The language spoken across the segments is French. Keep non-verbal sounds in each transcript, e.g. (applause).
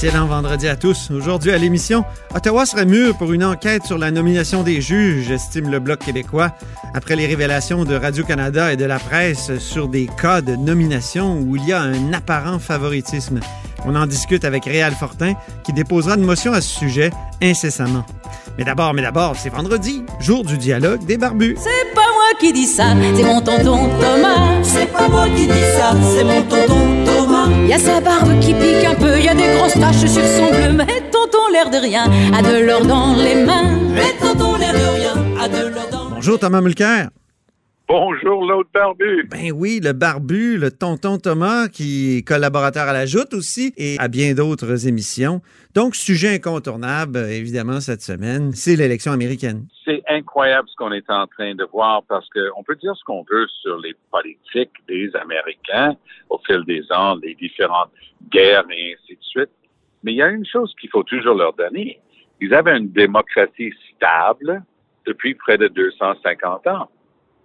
Excellent vendredi à tous. Aujourd'hui à l'émission, Ottawa serait mûr pour une enquête sur la nomination des juges, estime le Bloc québécois, après les révélations de Radio-Canada et de la presse sur des cas de nomination où il y a un apparent favoritisme. On en discute avec Réal Fortin, qui déposera une motion à ce sujet incessamment. Mais d'abord, mais d'abord, c'est vendredi, jour du dialogue des barbus. C'est pas moi qui dis ça, c'est mon tonton Thomas. C'est pas moi qui dis ça, c'est mon tonton Thomas. Y a sa barbe qui pique un peu, y a des grosses taches sur son bleu, mais tonton l'air de rien, a de l'or dans les mains. Mais tonton l'air de rien, a de l'or dans Bonjour Thomas Mulcair. Bonjour, l'autre barbu. Ben oui, le barbu, le tonton Thomas, qui est collaborateur à la Joute aussi et à bien d'autres émissions. Donc, sujet incontournable, évidemment, cette semaine, c'est l'élection américaine. C'est incroyable ce qu'on est en train de voir parce qu'on peut dire ce qu'on veut sur les politiques des Américains au fil des ans, les différentes guerres et ainsi de suite. Mais il y a une chose qu'il faut toujours leur donner. Ils avaient une démocratie stable depuis près de 250 ans.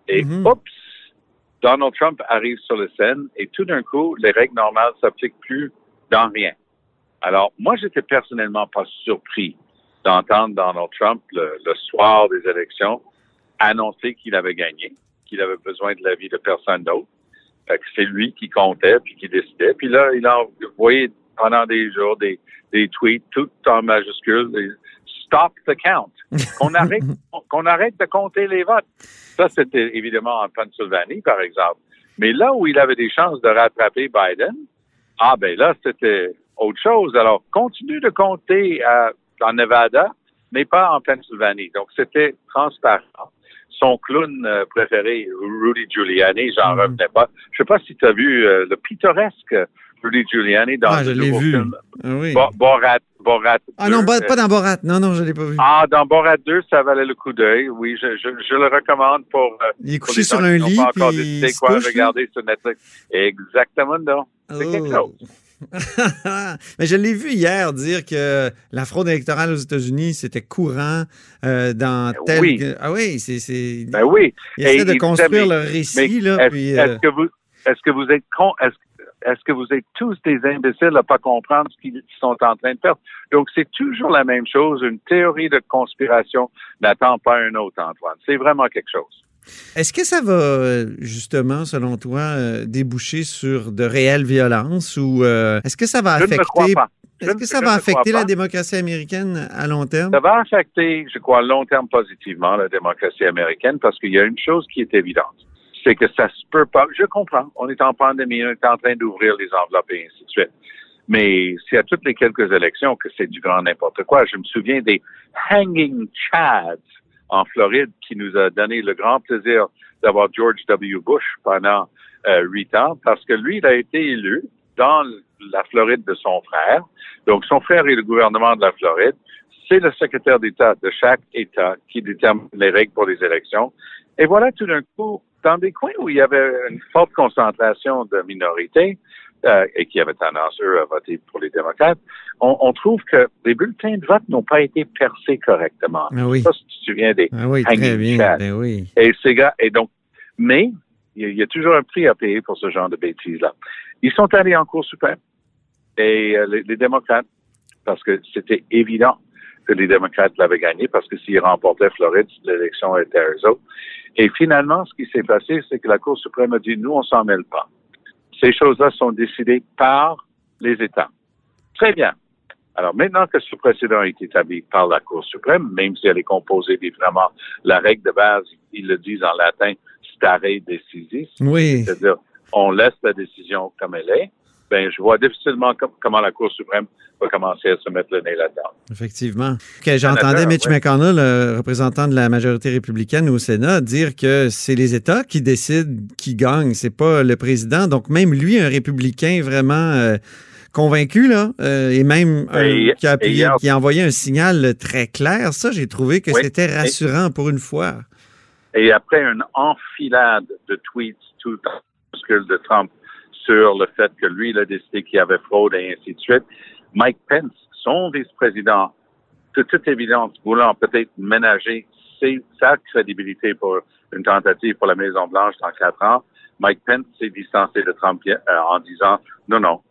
Et Mhm. oups, Donald Trump arrive sur la scène et tout d'un coup, les règles normales s'appliquent plus dans rien. Alors, moi, j'étais personnellement pas surpris d'entendre Donald Trump le, le soir des élections annoncer qu'il avait gagné, qu'il avait besoin de l'avis de personne d'autre, Fait que c'est lui qui comptait puis qui décidait. Puis là, il a envoyé pendant des jours des, des tweets tout en majuscules. Stop the count. (laughs) Qu'on arrête, qu'on arrête de compter les votes. Ça, c'était évidemment en Pennsylvanie, par exemple. Mais là où il avait des chances de rattraper Biden, ah ben là, c'était autre chose. Alors, continue de compter euh, en Nevada, mais pas en Pennsylvanie. Donc, c'était transparent. Son clown euh, préféré, Rudy Giuliani, j'en Mhm. revenais pas. Je sais pas si tu as vu euh, le pittoresque Rudy Giuliani dans ah, je le l'ai nouveau vu. film Ah oui. Bo- Borat. Borat ah non, 2. ba- pas dans Borat. Non, non, je l'ai pas vu. Ah, dans Borat 2, ça valait le coup d'œil. Oui, je, je, je le recommande pour. euh, il est couché les sur un lit, pas encore puis décidé il quoi couche, regarder sur Netflix. Exactement, non. C'est quelque Oh. chose. (laughs) Mais je l'ai vu hier dire que la fraude électorale aux États-Unis, c'était courant euh, dans Ben tel... oui. que- Ah oui, c'est... Ben oui. Ils essaient Et de il construire Mais récit, est-ce euh, que vous est-ce que vous êtes con est-ce est-ce que vous êtes tous des imbéciles à pas comprendre ce qu'ils sont en train de faire? Donc, c'est toujours la même chose. Une théorie de conspiration n'attend pas un autre, Antoine. C'est vraiment quelque chose. Est-ce que ça va, justement, selon toi, euh, déboucher sur de réelles violences ou euh, est-ce que ça va Je ne le crois affecter... pas. Je Est-ce ne- que ça je va ne crois affecter la démocratie américaine à long terme? Ça va affecter, je crois, à long terme positivement la démocratie américaine parce qu'il y a une chose qui est évidente. C'est que ça se peut pas. Je comprends. On est en pandémie, on est en train d'ouvrir les enveloppes et ainsi de suite. Mais c'est à toutes les quelques élections que c'est du grand n'importe quoi. Je me souviens des Hanging Chads en Floride qui nous a donné le grand plaisir d'avoir George W. Bush pendant euh, huit ans parce que lui, il a été élu dans la Floride de son frère. Donc, son frère est le gouvernement de la Floride. C'est le secrétaire d'État de chaque État qui détermine les règles pour les élections. Et voilà, tout d'un coup, dans des coins où il y avait une forte concentration de minorités euh, et qui avaient tendance, eux, à voter pour les démocrates, on, on trouve que les bulletins de vote n'ont pas été percés correctement. Ah oui. Ça, si tu te souviens des Ah oui, très bien. Ben oui. et ces gars, et donc, mais il y, a- il y a toujours un prix à payer pour ce genre de bêtises-là. Ils sont allés en Cour suprême et euh, les, les démocrates, parce que c'était évident que les démocrates l'avaient gagné, parce que s'ils remportaient Floride, l'élection était à eux autres. Et finalement, ce qui s'est passé, c'est que la Cour suprême a dit, nous, on s'en mêle pas. Ces choses-là sont décidées par les États. Très bien. Alors maintenant que ce précédent est établi par la Cour suprême, même si elle est composée évidemment, la règle de base, ils le disent en latin, stare decisis, Oui. c'est-à-dire on laisse la décision comme elle est, ben je vois difficilement com- comment la Cour suprême va commencer à se mettre le nez là-dedans. Effectivement. Que J'entendais Mitch ouais. McConnell, le représentant de la majorité républicaine au Sénat, dire que c'est les États qui décident qui gagne, c'est pas le président. Donc même lui, un républicain vraiment euh, convaincu là, euh, et même un- Et- qui, a et appuyé- hier- qui a envoyé un signal très clair. Ça, j'ai trouvé que Oui. c'était rassurant pour une fois. Et après une enfilade de tweets tout le temps de Trump sur le fait que lui, il a décidé qu'il y avait fraude et ainsi de suite. Mike Pence, son vice-président, de toute évidence, voulant peut-être ménager sa crédibilité pour une tentative pour la Maison-Blanche dans quatre ans, Mike Pence s'est distancé de Trump euh, en disant non, non,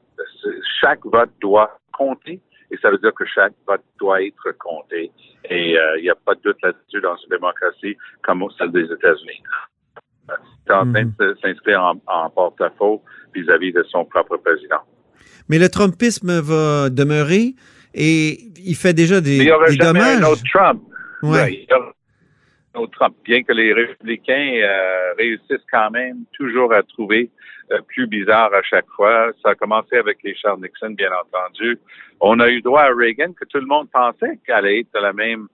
chaque vote doit compter et ça veut dire que chaque vote doit être compté. Et euh, il n'y a pas de doute là-dessus dans une démocratie comme celle des États-Unis. C'est en train de mhm. s'inscrire en, porte-à-faux vis-à-vis de son propre président. Mais le Trumpisme va demeurer et il fait déjà des, il y aura des jamais dommages. Un autre Trump. Ouais. il y aura un autre Trump. Bien que les républicains euh, réussissent quand même toujours à trouver euh, plus bizarre à chaque fois. Ça a commencé avec les Charles Nixon, bien entendu. On a eu droit à Reagan, que tout le monde pensait qu'elle allait être de la même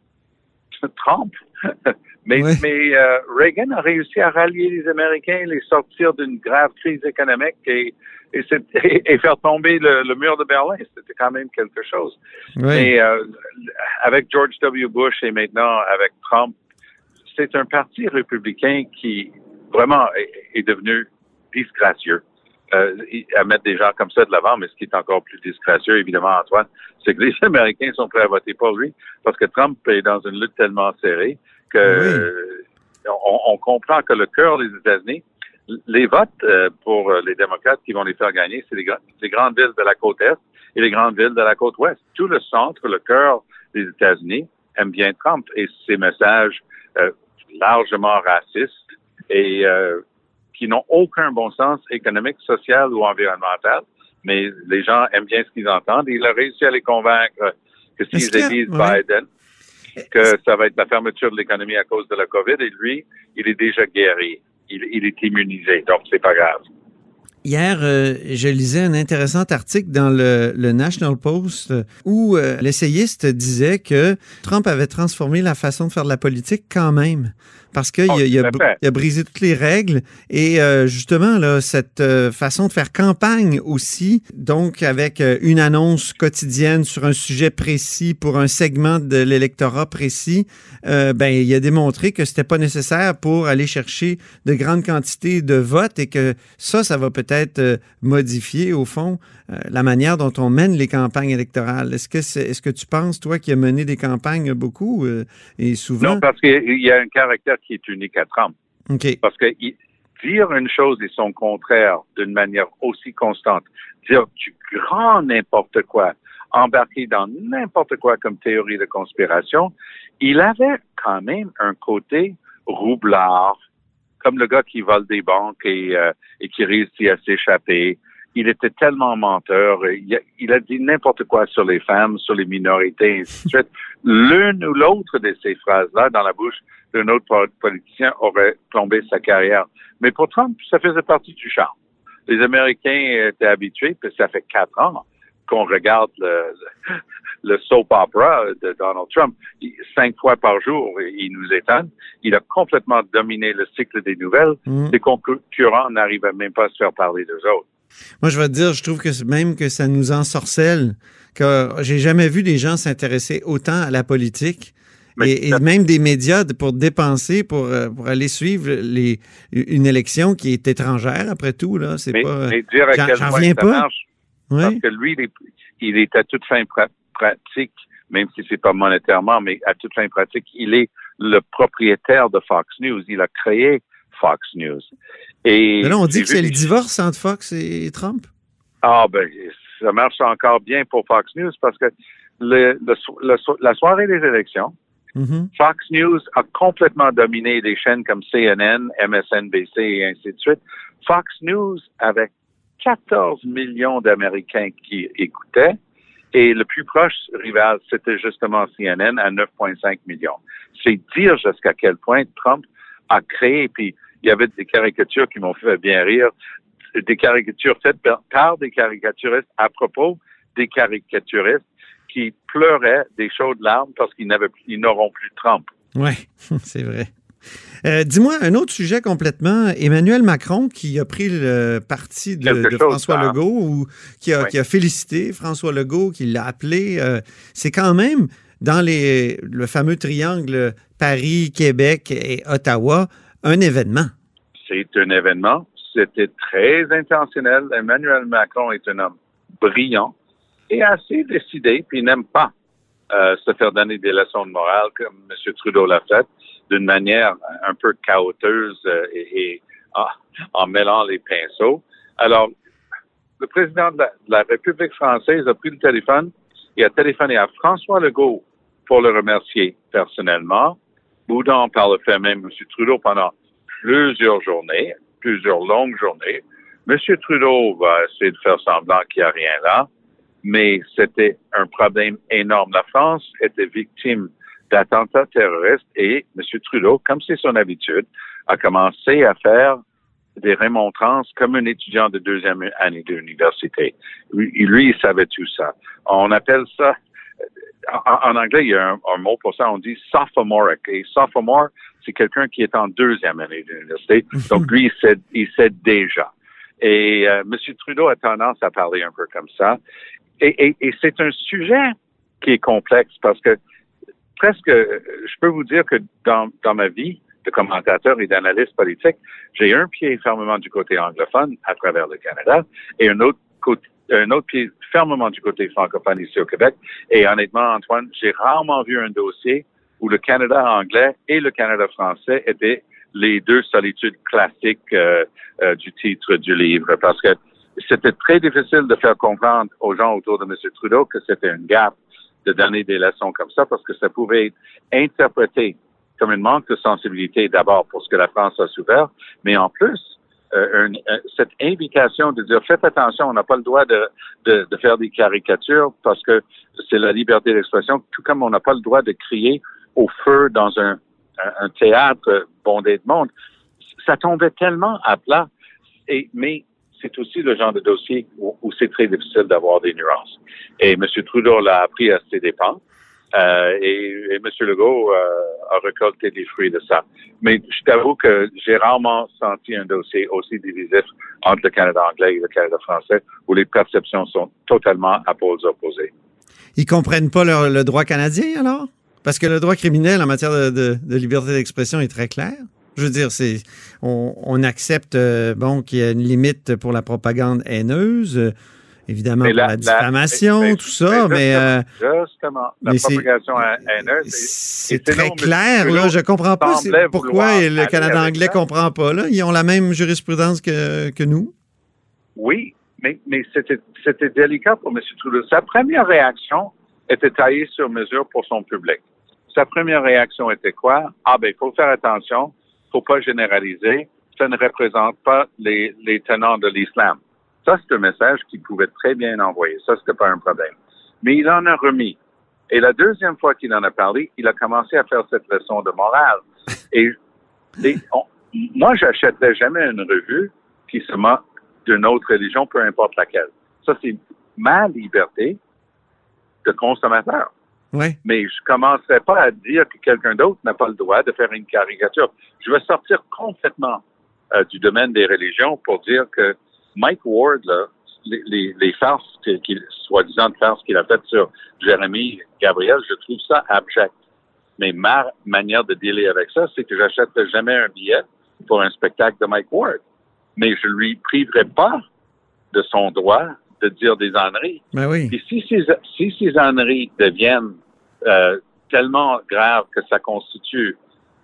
(laughs) trempe. (laughs) mais mais euh, Reagan a réussi à rallier les Américains, les sortir d'une grave crise économique et, et, et faire tomber le, mur de Berlin. C'était quand même quelque chose. Mais euh, avec George W. Bush et maintenant avec Trump, c'est un parti républicain qui vraiment est devenu disgracieux. Euh, à mettre des gens comme ça de l'avant, mais ce qui est encore plus disgracieux, évidemment, Antoine, c'est que les (laughs) Américains sont prêts à voter pour lui parce que Trump est dans une lutte tellement serrée que on, comprend que le cœur des États-Unis, les votes euh, pour les démocrates qui vont les faire gagner, c'est les, grandes villes de la côte est et les grandes villes de la côte ouest. Tout le centre, le cœur des États-Unis aime bien Trump et ses messages euh, largement racistes et euh, qui n'ont aucun bon sens économique, social ou environnemental, mais les gens aiment bien ce qu'ils entendent. Il a réussi à les convaincre que s'ils élisent Biden, que ça va être la fermeture de l'économie à cause de la COVID, et lui, il est déjà guéri. Il, il est immunisé, donc c'est pas grave. Hier, euh, je lisais un intéressant article dans le, National Post où euh, l'essayiste disait que Trump avait transformé la façon de faire de la politique quand même parce qu'il oh, a, a, brisé toutes les règles. Et euh, justement, là, cette euh, façon de faire campagne aussi, donc avec euh, une annonce quotidienne sur un sujet précis pour un segment de l'électorat précis, ben, il a démontré que c'était pas nécessaire pour aller chercher de grandes quantités de votes et que ça, ça va peut-être modifier, au fond, la manière dont on mène les campagnes électorales. Est-ce que, c'est, est-ce que tu penses, toi, qui as mené des campagnes beaucoup et souvent? Non, parce qu'il y a un caractère qui est unique à Trump. Parce que dire une chose et son contraire d'une manière aussi constante, dire du grand n'importe quoi, embarquer dans n'importe quoi comme théorie de conspiration, il avait quand même un côté roublard, comme le gars qui vole des banques et, euh, et qui réussit à s'échapper. Il était tellement menteur. Il il a dit n'importe quoi sur les femmes, sur les minorités, et ainsi de suite. (laughs) L'une ou l'autre de ces phrases-là dans la bouche d'un autre politicien aurait plombé sa carrière. Mais pour Trump, ça faisait partie du charme. Les Américains étaient habitués, puis ça fait quatre ans qu'on regarde le, le, soap opera de Donald Trump. Cinq fois par jour, il nous étonne. Il a complètement dominé le cycle des nouvelles. Mm. Les concurrents n'arrivaient même pas à se faire parler d'eux autres. Moi, je vais te dire, je trouve que même que ça nous ensorcelle, que j'ai jamais vu des gens s'intéresser autant à la politique et, même des médias pour dépenser, pour, euh, pour aller suivre les, une élection qui est étrangère, après tout. Là. C'est pas, mais dire à quel point ça marche, parce que lui, il est, il est à toute fin pratique, même si c'est pas monétairement, mais à toute fin pratique, il est le propriétaire de Fox News. Il a créé Fox News. Et mais là, on dit que c'est le divorce entre Fox et Trump. Ah, ben, ça marche encore bien pour Fox News parce que le, la soirée des élections, Mm-hmm. Fox News a complètement dominé des chaînes comme CNN, MSNBC et ainsi de suite. Fox News avait 14 millions d'Américains qui écoutaient et le plus proche rival, c'était justement CNN à 9,5 millions. C'est dire jusqu'à quel point Trump a créé, puis il y avait des caricatures qui m'ont fait bien rire, des caricatures faites par des caricaturistes à propos des caricaturistes qui pleuraient des chaudes larmes parce qu'ils n'avaient ils n'auront plus de Trump. Oui, (laughs) c'est vrai. Euh, dis-moi un autre sujet complètement. Emmanuel Macron qui a pris le parti de, François Legault ou qui a, qui a, félicité François Legault, qui l'a appelé. Euh, c'est quand même dans les, le fameux triangle Paris, Québec et Ottawa un événement. C'est un événement. c'était très intentionnel. Emmanuel Macron est un homme brillant et assez décidé, puis n'aime pas euh, se faire donner des leçons de morale comme M. Trudeau l'a fait, d'une manière un peu chaoteuse euh, et, en, mêlant les pinceaux. Alors, le président de la, République française a pris le téléphone et a téléphoné à François Legault pour le remercier personnellement. Boudon par le fait même M. Trudeau pendant plusieurs journées, plusieurs longues journées. M. Trudeau va essayer de faire semblant qu'il n'y a rien là, mais c'était un problème énorme. La France était victime d'attentats terroristes et M. Trudeau, comme c'est son habitude, a commencé à faire des remontrances comme un étudiant de deuxième année de l'université. Lui, il savait tout ça. On appelle ça, en, anglais, il y a un, mot pour ça, on dit sophomoric. Et sophomore, c'est quelqu'un qui est en deuxième année de l'université. Donc, lui, il sait, il sait déjà. Et euh, M. Trudeau a tendance à parler un peu comme ça. Et, et c'est un sujet qui est complexe parce que presque, je peux vous dire que dans, dans ma vie, de commentateur et d'analyste politique, j'ai un pied fermement du côté anglophone à travers le Canada et un autre côté un autre pied fermement du côté francophone ici au Québec. Et honnêtement, Antoine, j'ai rarement vu un dossier où le Canada anglais et le Canada français étaient les deux solitudes classiques euh, euh, du titre du livre, parce que c'était très difficile de faire comprendre aux gens autour de M. Trudeau que c'était une gaffe de donner des leçons comme ça, parce que ça pouvait être interprété comme une manque de sensibilité d'abord pour ce que la France a souffert, mais en plus, euh, cette invitation de dire faites attention, on n'a pas le droit de, de, faire des caricatures parce que c'est la liberté d'expression, tout comme on n'a pas le droit de crier au feu dans un, un, théâtre bondé de monde. Ça tombait tellement à plat. Et, mais c'est aussi le genre de dossier où, c'est très difficile d'avoir des nuances. Et M. Trudeau l'a appris à ses dépens. Euh, et, M. Legault euh, a récolté des fruits de ça. Mais je t'avoue que j'ai rarement senti un dossier aussi divisif entre le Canada anglais et le Canada français, où les perceptions sont totalement à pôles opposés. Ils comprennent pas le droit canadien, alors? Parce que le droit criminel en matière de, liberté d'expression est très clair. Je veux dire, c'est on, accepte euh, bon qu'il y a une limite pour la propagande haineuse évidemment pour la, diffamation, tout ça, mais... Euh, justement, la propagation haineuse... C'est très clair, là, je comprends pas pourquoi le Canada anglais comprend pas, là. Ils ont la même jurisprudence que, que nous. Oui, mais, mais c'était délicat pour M. Trudeau. Sa première réaction était taillée sur mesure pour son public. Sa première réaction était quoi? Ah ben, il faut faire attention, faut pas généraliser, ça ne représente pas les, les tenants de l'islam. Ça, c'est un message qu'il pouvait très bien envoyer. Ça, c'était pas un problème. Mais il en a remis. Et la deuxième fois qu'il en a parlé, il a commencé à faire cette leçon de morale. (laughs) Et, moi, j'achèterais jamais une revue qui se moque d'une autre religion, peu importe laquelle. Ça, c'est ma liberté de consommateur. Mais je commencerai pas à dire que quelqu'un d'autre n'a pas le droit de faire une caricature. Je vais sortir complètement euh, du domaine des religions pour dire que Mike Ward, là, les, les, les farces, soi-disant farces qu'il a faites sur Jérémy Gabriel, je trouve ça abject. Mais ma manière de dealer avec ça, c'est que j'achète jamais un billet pour un spectacle de Mike Ward. Mais je lui priverai pas de son droit de dire des âneries. Ben oui. Et si ces, si ces âneries deviennent euh, tellement graves que ça constitue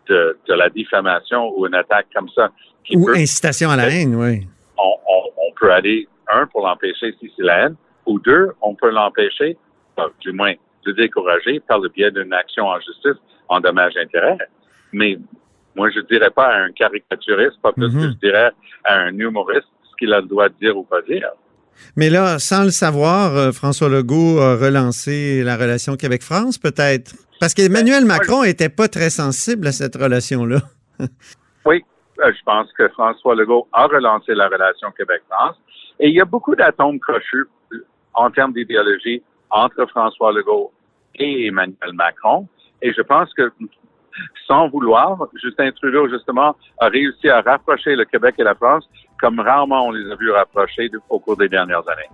de, de, la diffamation ou une attaque comme ça. ou incitation à la haine, oui on, peut aller, un, pour l'empêcher si c'est la haine, ou deux, on peut l'empêcher, du moins le décourager par le biais d'une action en justice en dommage-intérêt. Mais moi, je dirais pas à un caricaturiste, pas plus que mhm. je dirais à un humoriste ce qu'il a le droit de dire ou pas dire. Mais là, sans le savoir, euh, François Legault a relancé la relation Québec-France, peut-être. Parce qu'Emmanuel ben, Macron n'était pas très sensible à cette relation-là. (laughs) oui, euh, je pense que François Legault a relancé la relation Québec-France. Et il y a beaucoup d'atomes crochus euh, en termes d'idéologie entre François Legault et Emmanuel Macron. Et je pense que, sans vouloir, Justin Trudeau, justement, a réussi à rapprocher le Québec et la France comme rarement on les a vus rapprocher au cours des dernières années.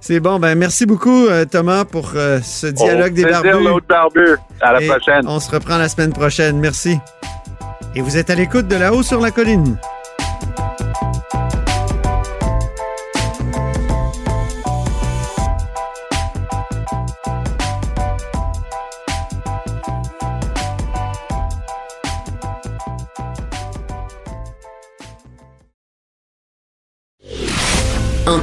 C'est bon. Ben, merci beaucoup, euh, Thomas, pour ce dialogue des barbus. l'autre barbu. À la prochaine. On se reprend la semaine prochaine. Merci et vous êtes à l'écoute de là-haut sur la colline.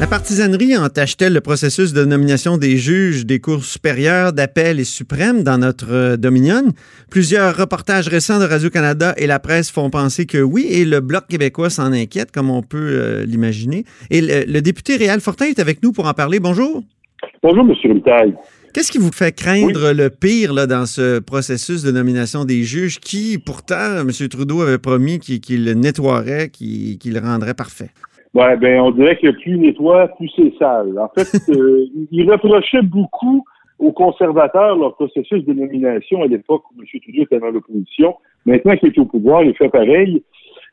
La partisanerie entache-t-elle le processus de nomination des juges des cours supérieures, d'appel et suprêmes dans notre euh, Dominion? Plusieurs reportages récents de Radio-Canada et la presse font penser que oui, et le Bloc québécois s'en inquiète, comme on peut euh, l'imaginer. Et le, le député Réal Fortin est avec nous pour en parler. Bonjour. Bonjour, M. Rutaille. Qu'est-ce qui vous fait craindre le pire là, dans ce processus de nomination des juges qui, pourtant, M. Trudeau avait promis qu'il le nettoierait, qu'il qu'il le rendrait parfait? Ouais, ben, on dirait que plus il nettoie, plus c'est sale. En fait, (laughs) euh, il reprochait beaucoup aux conservateurs leur processus de nomination à l'époque où M. Trudeau était dans l'opposition. Maintenant qu'il est au pouvoir, il fait pareil.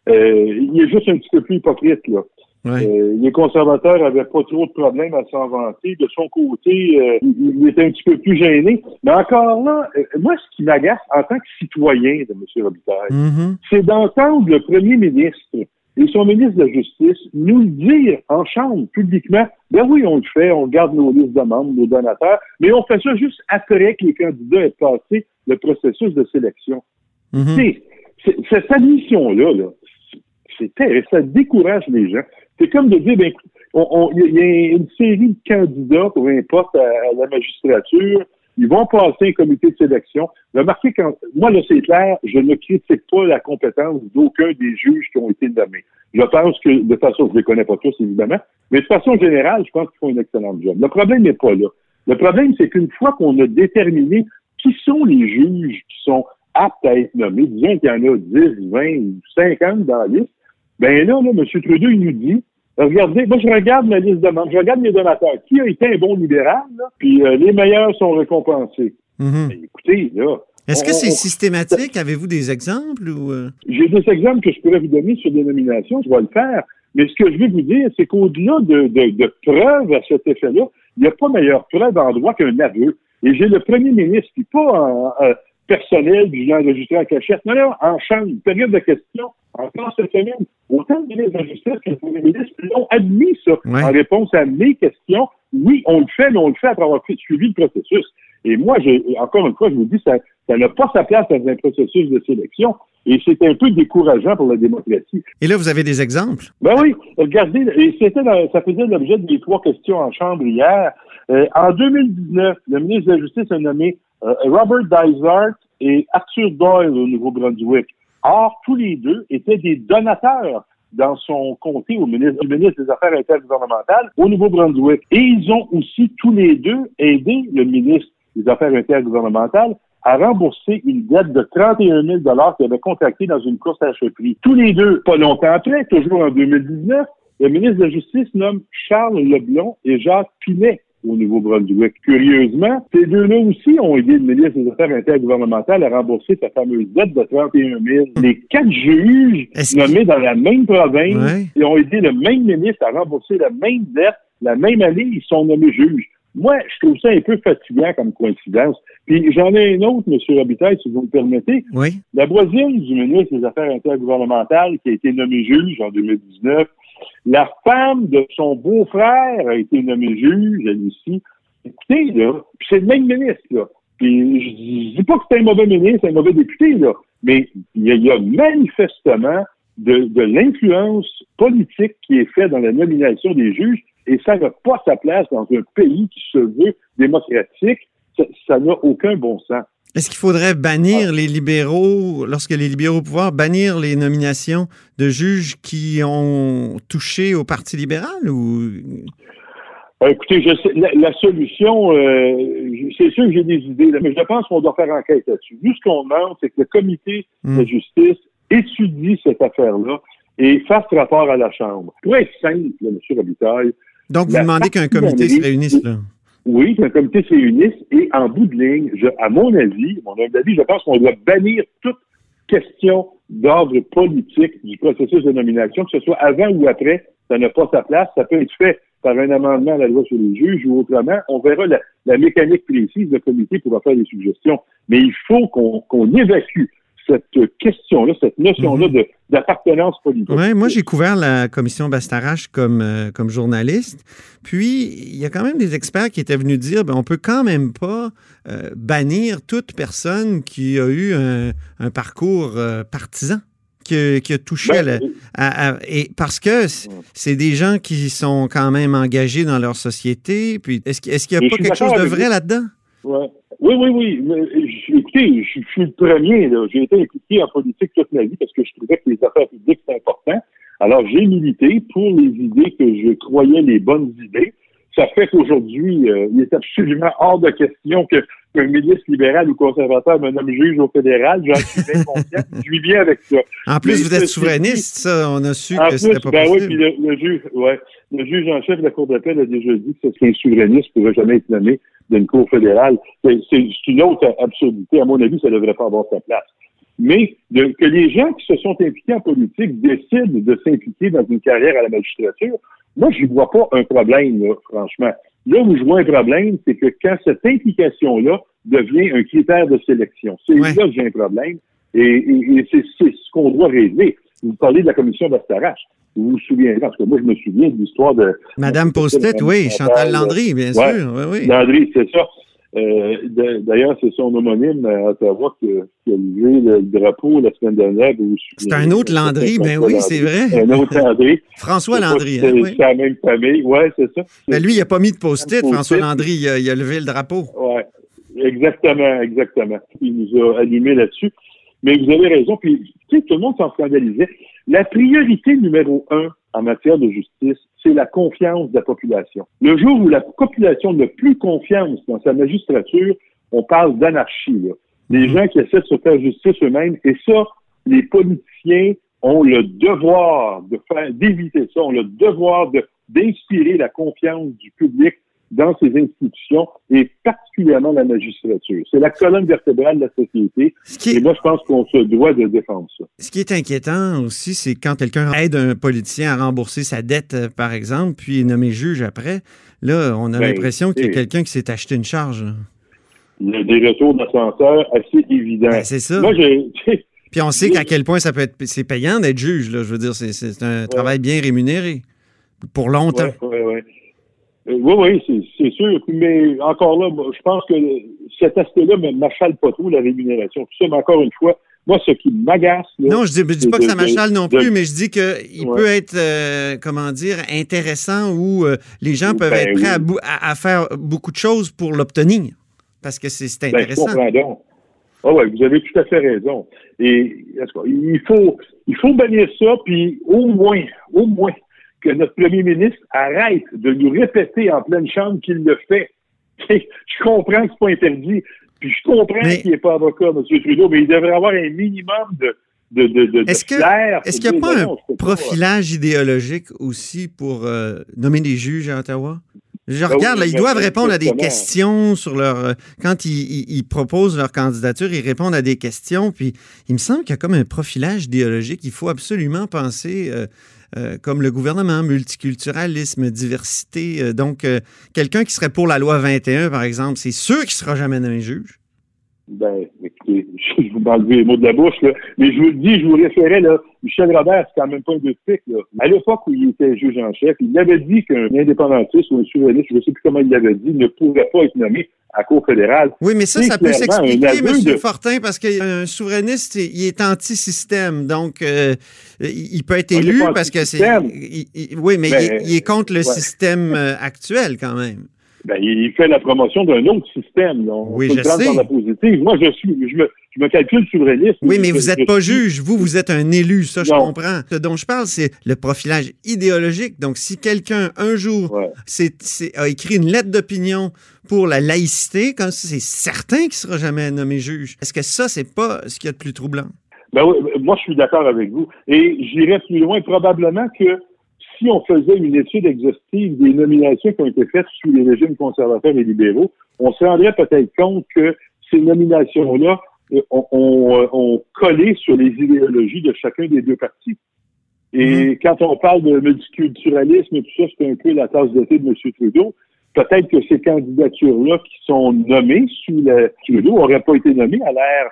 Euh, il est juste un petit peu plus hypocrite, là. Ouais. Euh, les conservateurs avaient pas trop de problèmes à s'en vanter. De son côté, euh, il, était un petit peu plus gêné. Mais encore là, euh, moi, ce qui m'agace en tant que citoyen de M. Robitaille, Mhm. c'est d'entendre le premier ministre et son ministre de la Justice nous le dire en chambre, publiquement. Ben oui, on le fait, on garde nos listes de membres, nos donateurs, mais on fait ça juste après que les candidats aient passé le processus de sélection. C'est- c'est- cette admission-là, là, c'est terrible, ça décourage les gens. C'est comme de dire, ben, il y a une série de candidats pour un poste à, à la magistrature, ils vont passer un comité de sélection. Remarquez quand, moi, là, c'est clair, je ne critique pas la compétence d'aucun des juges qui ont été nommés. Je pense que, de façon, je les connais pas tous, évidemment, mais de façon générale, je pense qu'ils font un excellent job. Le problème n'est pas là. Le problème, c'est qu'une fois qu'on a déterminé qui sont les juges qui sont aptes à être nommés, disons qu'il y en a 10, 20 ou 50 dans la liste, ben là, là, M. Trudeau, il nous dit, regardez, moi, je regarde ma liste de membres, je regarde mes donateurs. Qui a été un bon libéral, là? Puis euh, les meilleurs sont récompensés. Mhm. Ben, écoutez, là, Est-ce que c'est systématique? Avez-vous des exemples ou euh? j'ai des exemples que je pourrais vous donner sur des nominations, je vais le faire. Mais ce que je veux vous dire, c'est qu'au-delà de, de, de preuves à cet effet-là, il n'y a pas meilleure preuve en droit qu'un aveu. Et j'ai le premier ministre, qui pas en, en personnel, du genre enregistré en cachette, non, non, en chambre, période de questions, encore cette semaine. Autant le ministre de la Justice que le premier ministre l'ont admis, ça, Ouais. en réponse à mes questions. Oui, on le fait, mais on le fait après avoir suivi le processus. Et moi, j'ai, encore une fois, je vous dis, ça ça n'a pas sa place dans un processus de sélection. Et c'est un peu décourageant pour la démocratie. Et là, vous avez des exemples? Ben oui, regardez, et c'était dans- ça faisait l'objet des trois questions en chambre hier. Euh, en 2019, le ministre de la Justice a nommé Robert Dysart et Arthur Doyle au Nouveau-Brunswick. Or, tous les deux étaient des donateurs dans son comté au ministre, des Affaires intergouvernementales au Nouveau-Brunswick. Et ils ont aussi tous les deux aidé le ministre des Affaires intergouvernementales à rembourser une dette de 31 000 qu'il avait contractée dans une course à chefferie. Tous les deux, pas longtemps après, toujours en 2019, le ministre de la Justice nomme Charles Leblond et Jacques Pinet au Nouveau-Brunswick. Curieusement, ces deux-là aussi ont aidé le ministre des Affaires intergouvernementales à rembourser sa fameuse dette de 31 000. Les quatre juges nommés dans la même province Ouais. et ont aidé le même ministre à rembourser la même dette la même année, ils sont nommés juges. Moi, je trouve ça un peu fatigant comme coïncidence. Puis j'en ai un autre, M. Robitaille, si vous me permettez. Oui. La voisine du ministre des Affaires intergouvernementales qui a été nommée juge en 2019, la femme de son beau-frère a été nommée juge, elle aussi. Écoutez, là, c'est le même ministre, là. Puis je dis pas que c'est un mauvais ministre, un mauvais député, là, mais il y a, manifestement de, l'influence politique qui est faite dans la nomination des juges et ça n'a pas sa place dans un pays qui se veut démocratique. Ça n'a aucun bon sens. Est-ce qu'il faudrait bannir Ah. les libéraux, lorsque les libéraux au pouvoir, bannir les nominations de juges qui ont touché au Parti libéral ou? Euh, écoutez, je sais, la, la solution, euh, c'est sûr que j'ai des idées, là, mais je pense qu'on doit faire enquête là-dessus. Nous, ce qu'on demande, c'est que le comité Hmm. de justice étudie cette affaire-là et fasse rapport à la Chambre. Être simple, là, M. Robitaille, donc vous demandez qu'un comité se réunisse là? Oui, qu'un comité se réunisse et en bout de ligne, je, à mon avis, mon avis, je pense qu'on doit bannir toute question d'ordre politique du processus de nomination, que ce soit avant ou après, ça n'a pas sa place. Ça peut être fait par un amendement à la loi sur les juges ou autrement. On verra la, mécanique précise. Le comité pourra faire des suggestions. Mais il faut qu'on évacue cette question-là, cette notion-là de- d'appartenance politique. Ouais, moi, j'ai couvert la commission Bastarache comme, euh, comme journaliste. Puis, il y a quand même des experts qui étaient venus dire ben, on peut quand même pas euh, bannir toute personne qui a eu un, un parcours euh, partisan. Qui a, qui a touché à, la- Ben, à- à- et parce que c'est des gens qui sont quand même engagés dans leur société. Puis est-ce qu'il n'y a pas quelque chose de vrai là-dedans? Ouais. Oui, oui, oui. Mais, écoutez, je, je suis le premier. J'ai été impliqué en politique toute ma vie parce que je trouvais que les affaires publiques, c'est important. Alors, j'ai milité pour les idées que je croyais les bonnes idées. Ça fait qu'aujourd'hui, euh, il est absolument hors de question que qu'un ministre libéral ou conservateur me nomme juge au fédéral. J'en suis bien (laughs) conscient. Je vis bien avec ça. En plus, Mais vous êtes souverainiste, ça, on a su En que c'était pas ben oui, puis le, le juge, ouais, le juge en chef de la Cour d'appel a déjà dit que ce serait un souverainiste ne pourrait jamais être nommé d'une Cour fédérale. C'est c'est- une autre absurdité. À mon avis, ça ne devrait pas avoir sa place. Mais de- que les gens qui se sont impliqués en politique décident de s'impliquer dans une carrière à la magistrature, moi, je ne vois pas un problème, là, franchement. Là où je vois un problème, c'est que quand cette implication-là devient un critère de sélection, c'est Ouais. là que j'ai un problème. Et, et- et c'est ce qu'on doit régler. Vous parlez de la commission Bastarache. Vous vous souvenez, parce que moi, je me souviens de l'histoire de Madame Postet, oui, Chantal Landry, bien Ouais. sûr. Oui, oui. Landry, c'est ça. Euh, D'ailleurs, c'est son homonyme à Ottawa qui, a- qui a levé le drapeau la semaine dernière. C'est un autre Landry, mais oui, c'est vrai. Un autre Landry. (laughs) François Landry, hein, C'est oui. c'est la même famille. Oui, c'est ça. Mais lui, il n'a pas mis de post-it. François Landry. Il a, il a levé le drapeau. Oui, exactement, exactement. Il nous a allumé là-dessus. Mais vous avez raison. Puis, tu sais, tout le monde s'en scandalisait. La priorité numéro un en matière de justice, c'est la confiance de la population. Le jour où la population n'a plus confiance dans sa magistrature, on parle d'anarchie. là. Les gens qui essaient de se faire justice eux-mêmes, et ça, les politiciens ont le devoir de faire, d'éviter ça, ont le devoir de, d'inspirer la confiance du public dans ces institutions et particulièrement la magistrature. C'est la colonne vertébrale de la société et moi, je pense qu'on se doit de défendre ça. ce qui est inquiétant aussi, c'est quand quelqu'un aide un politicien à rembourser sa dette, euh, par exemple, puis est nommé juge après. Là, on a Ben, l'impression qu'il y a quelqu'un qui s'est acheté une charge. là. Il y a des retours d'ascenseur assez évidents. Ben, c'est ça. Moi, (laughs) Puis on sait qu'à quel point ça peut être c'est payant d'être juge. Là. Je veux dire, c'est, un travail bien rémunéré pour longtemps. Ouais, ouais, ouais. Euh, oui, oui, c'est, sûr. Mais encore là, moi, je pense que cet aspect-là ne m'achale pas trop, la rémunération. Tout ça, mais encore une fois, moi, ce qui m'agace, Non, je dis, je dis pas que ça m'achale non de- plus, mais je dis qu'il Ouais. peut être, euh, comment dire, intéressant où euh, les gens peuvent Ben être prêts à, oui. à- à faire beaucoup de choses pour l'obtenir. Parce que c'est, Ben, je intéressant. donc. Ah ouais, vous avez tout à fait raison. Et il faut, il faut bannir ça, puis au moins, au moins, que notre premier ministre arrête de nous répéter en pleine chambre qu'il le fait. (laughs) je comprends que c'est pas interdit, puis je comprends Mais- qu'il n'est pas avocat, M. Trudeau, mais il devrait avoir un minimum de, de, de, de, de Est-ce qu'il n'y a pas non, un pas. profilage idéologique aussi pour euh, nommer des juges à Ottawa? Je Ah oui, regarde, là, ils doivent répondre à des questions sur leur. euh, Quand ils, ils- ils proposent leur candidature, ils répondent à des questions. Puis il me semble qu'il y a comme un profilage idéologique. Il faut absolument penser euh, euh, comme le gouvernement, multiculturalisme, diversité. Euh, donc, euh, quelqu'un qui serait pour la loi 21, par exemple, c'est sûr qu'il ne sera jamais nommé juge? Ben, écoutez, (laughs) je vous m'enlevez les mots de la bouche, là. Mais je vous le dis, je vous référais, là, Michel Robert, c'est quand même pas un pique, là. À l'époque où il était juge en chef, il avait dit qu'un indépendantiste ou un souverainiste, je ne sais plus comment il l'avait dit, ne pourrait pas être nommé à Cour fédérale. Oui, mais ça, ça peut s'expliquer, M. de- Fortin, parce qu'un souverainiste, il est anti-système. Donc, euh, il peut être élu parce que c'est. Oui, mais Ben, il, est- il est contre le ouais. système euh, actuel quand même. Ben, il fait la promotion d'un autre système. là. On Oui, je sais. dans la positive. Moi, je suis, je me, je me calcule souverainiste. Oui, mais Je- vous n'êtes pas suis- juge. Vous, vous êtes un élu. Ça, je comprends. Ce dont je parle, c'est le profilage idéologique. Donc, si quelqu'un, un jour, Ouais. a écrit une lettre d'opinion pour la laïcité, comme ça, c'est certain qu'il ne sera jamais nommé juge. Est-ce que ça, c'est pas ce qu'il y a de plus troublant? Ben oui, moi, je suis d'accord avec vous. Et j'irais plus loin, probablement que si on faisait une étude exhaustive des nominations qui ont été faites sous les régimes conservateurs et libéraux, on se rendrait peut-être compte que ces nominations-là euh, ont, ont, euh, ont collé sur les idéologies de chacun des deux partis. Et quand on parle de multiculturalisme et tout ça, c'est un peu la tasse de thé de M. Trudeau. Peut-être que ces candidatures-là qui sont nommées sous le Trudeau n'auraient pas été nommées à l'ère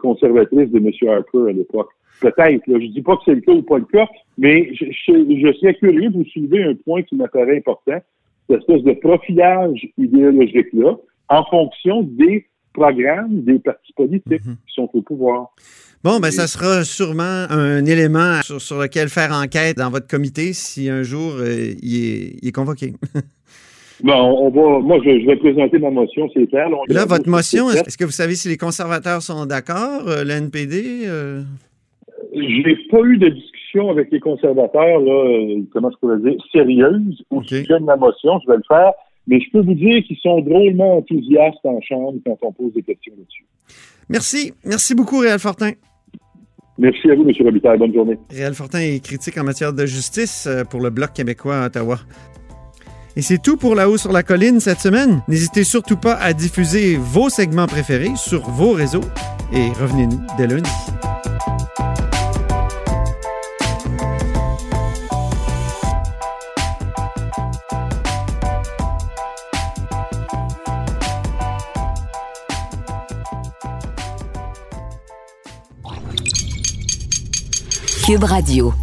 conservatrice de M. Harper à l'époque. Peut-être, je ne dis pas que c'est le cas ou pas le cas, mais je, je, serais curieux de vous soulever un point qui m'apparaît important, cette espèce de profilage idéologique-là, en fonction des programmes des partis politiques mhm. qui sont au pouvoir. Bon, ben ça sera sûrement un élément sur, lequel faire enquête dans votre comité si un jour euh, il, est, convoqué. (laughs) bon, on va, moi, je, vais présenter ma motion, c'est clair. Là, votre motion, est-ce que vous savez si les conservateurs sont d'accord, euh, le NPD? Euh? J'ai pas eu de discussion avec les conservateurs, là, comment je pourrais dire, sérieuse au sujet de ma motion. Je vais le faire. Mais je peux vous dire qu'ils sont drôlement enthousiastes en chambre quand on pose des questions là-dessus. Merci. Merci beaucoup, Réal Fortin. Merci à vous, M. Robitaille. Bonne journée. Réal Fortin est critique en matière de justice euh, pour le Bloc québécois à Ottawa. Et c'est tout pour La Haut sur la Colline cette semaine. N'hésitez surtout pas à diffuser vos segments préférés sur vos réseaux et revenez-nous dès lundi. Cube Radio.